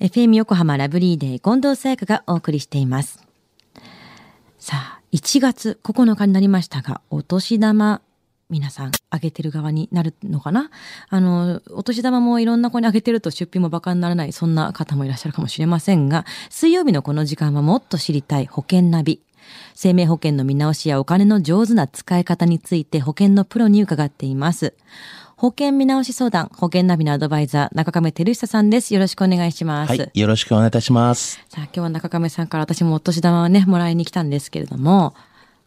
FM 横浜ラブリーデー近藤沙耶香がお送りしています。さあ、1月9日になりましたが、お年玉、皆さん、あげてる側になるのかな？あの、お年玉もいろんな子にあげてると出費もバカにならない、そんな方もいらっしゃるかもしれませんが、水曜日のこの時間はもっと知りたい保険ナビ。生命保険の見直しやお金の上手な使い方について保険のプロに伺っています。保険見直し相談、保険ナビのアドバイザー、中亀照久さんです。よろしくお願いします。はい、よろしくお願いいたします。さあ、今日は中亀さんから私もお年玉をね、もらいに来たんですけれども、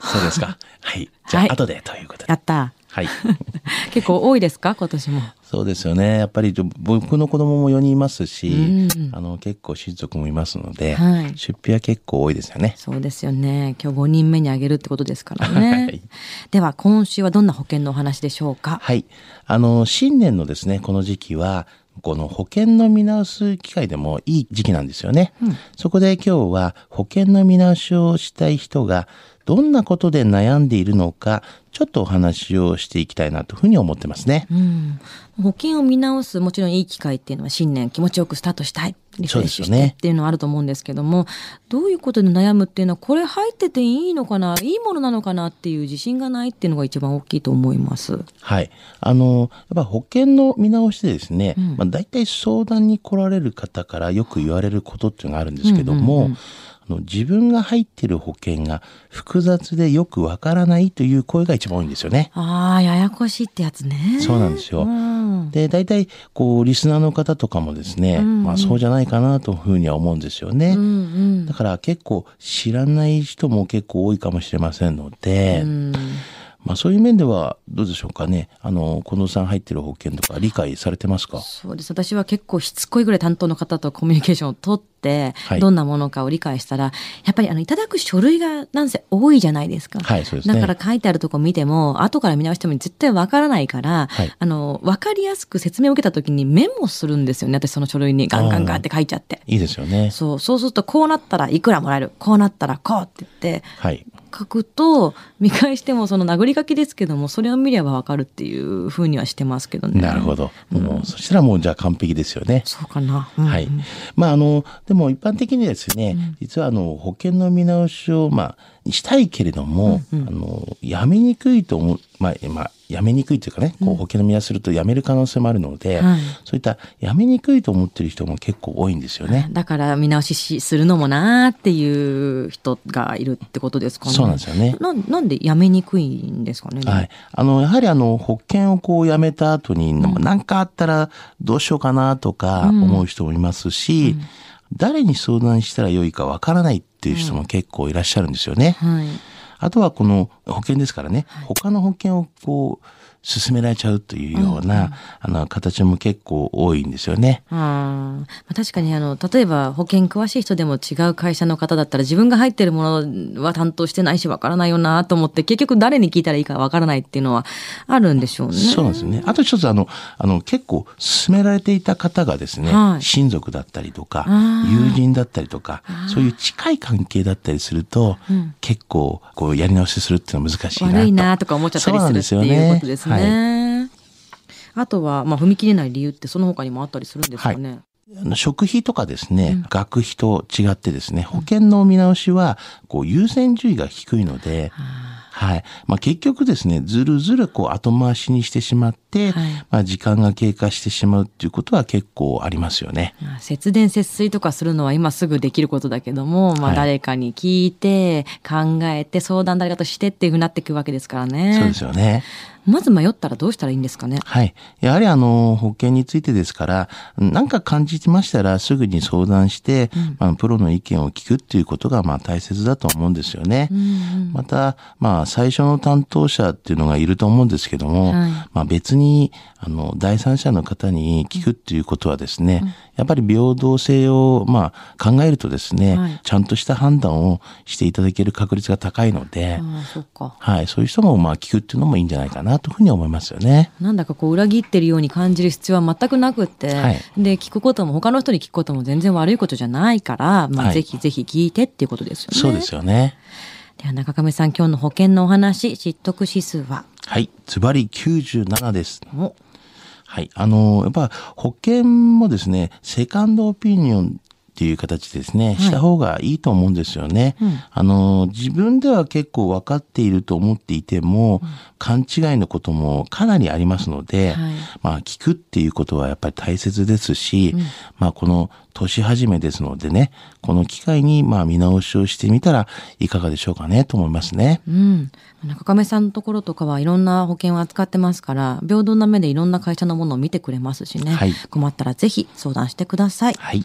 そうですか。はい。じゃあ、はい後でということで。やった。はい。結構多いですか？今年も。そうですよね。やっぱり僕の子供も4人いますし、うんあの結構親族もいますので、はい出費は結構多いですよね。そうですよね。今日5人目にあげるってことですからね。はいでは、今週はどんな保険のお話でしょうか？はい。あの、新年のですね、この時期は、この保険の見直す機会でもいい時期なんですよね。そこで今日は保険の見直しをしたい人がどんなことで悩んでいるのか、ちょっとお話をしていきたいなというふうに思ってますね。うん。保険を見直す、もちろんいい機会っていうのは新年気持ちよくスタートしたい。リフレッシュしてそうですよねっていうのはあると思うんですけども、どういうことで悩むっていうのは、これ入ってていいのかないいものなのかなっていう自信がないっていうのが一番大きいと思います。はい。あの、やっぱ保険の見直しでですね、うんまあ大体相談に来られる方からよく言われることっていうのがあるんですけども、うんうんうんあの自分が入っている保険が複雑でよくわからないという声が一番多いんですよね。ああ、ややこしいってやつね。そうなんですようんで、大体、こう、リスナーの方とかもですね、うんうんまあそうじゃないかなというふうには思うんですよね。うんうんだから結構知らない人も結構多いかもしれませんので、うんまあそういう面ではどうでしょうかね。あの、近藤さん入ってる保険とか理解されてますか？そうです。私は結構しつこいぐらい担当の方とコミュニケーションを取って、はいどんなものかを理解したら、やっぱりあの、いただく書類がなんせ多いじゃないですか。はい、そうですね。だから書いてあるとこ見ても、後から見直しても絶対わからないから、はいあの、わかりやすく説明を受けた時にメモするんですよね。私その書類にガンガンガンって書いちゃって。いいですよね。そう、そうするとこうなったらいくらもらえる、こうなったらこうって言って、はい。書くと、見返してもその殴り書きですけども、それを見ればわかるっていうふうにはしてますけどね。なるほど。もう、そしたらもうじゃあ完璧ですよね。そうかな。うんはい。まあ、あの、でも一般的にですね、実はあの、保険の見直しを、まあ、したいけれども、あの、やめにくいと思う、まあ、まあ、やめにくいというかね、こう保険の見直しするとやめる可能性もあるので、はいそういったやめにくいと思ってる人も結構多いんですよね。だから見直ししするのもなーっていう人がいるってことですかね。そうなんですよねななんでやめにくいんですかね。はい。あの、やはりあの、保険をこう辞めた後に、何かあったらどうしようかなとか思う人もいますし、誰に相談したらよいかわからないっていう人も結構いらっしゃるんですよね。はい。あとはこの保険ですからね、他の保険をこう、進められちゃうというような、あの、形も結構多いんですよね。あーまあ確かにあの例えば保険詳しい人でも違う会社の方だったら自分が入ってるものは担当してないしわからないよなと思って結局誰に聞いたらいいかわからないっていうのはあるんでしょうね。そうなんですよね。あと一つあの、あの、結構勧められていた方がですね、はい親族だったりとかあ、友人だったりとか、そういう近い関係だったりすると、結構、こう、やり直しするっていうのは難しいなと。悪いなとか思っちゃったりするっていうことですはいね。あとは、まあ、踏み切れない理由ってその他にもあったりするんですかね。あの食費とかですね、学費と違ってですね、保険の見直しは、こう、優先順位が低いので、はい。まあ、結局ですね、ずるずるこう後回しにしてしまって、はいまあ、時間が経過してしまうっていうことは結構ありますよね。まあ節電節水とかするのは今すぐできることだけども、まあ、はい誰かに聞いて、考えて、相談誰かとしてっていうふうになっていくわけですからね。そうですよね。まず迷ったらどうしたらいいんですかね？はい。やはりあの、保険についてですから、何か感じましたらすぐに相談して、まあ、プロの意見を聞くっていうことがまあ大切だと思うんですよね。また、まあ、最初の担当者っていうのがいると思うんですけども、はいまあ別に、あの、第三者の方に聞くっていうことはですね、やっぱり平等性を、まあ、考えるとですね、はいちゃんとした判断をしていただける確率が高いので。はい、そういう人もまあ聞くっていうのもいいんじゃないかなというふうに思いますよね。なんだかこう裏切ってるように感じる必要は全くなくって、はいで、聞くことも他の人に聞くことも全然悪いことじゃないから、まあ、はいぜひぜひ聞いてっていうことですよね。そうですよね。では中亀さん、今日の保険のお話、知得指数は？はい、ズバリ97です。おはい。あの、やっぱ保険もですね、セカンドオピニオンっていう形ですね、した方がいいと思うんですよね。うんあの、自分では結構分かっていると思っていても、勘違いのこともかなりありますので、はいまあ、聞くっていうことはやっぱり大切ですし、まあ、この年始めですのでね、この機会にまあ見直しをしてみたらいかがでしょうかねと思いますね。うん。中亀さんのところとかはいろんな保険を扱ってますから、平等な目でいろんな会社のものを見てくれますしね。はい困ったらぜひ相談してください。はい。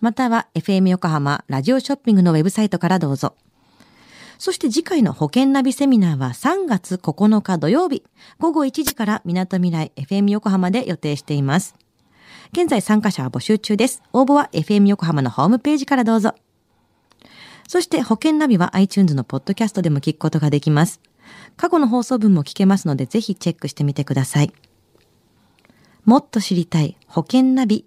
または FM 横浜ラジオショッピングのウェブサイトからどうぞ。そして次回の保険ナビセミナーは3月9日土曜日午後1時から港未来 FM 横浜で予定しています。現在参加者は募集中です。応募は FM 横浜のホームページからどうぞ。そして保険ナビは iTunes のポッドキャストでも聞くことができます。過去の放送分も聞けますのでぜひチェックしてみてください。もっと知りたい保険ナビ。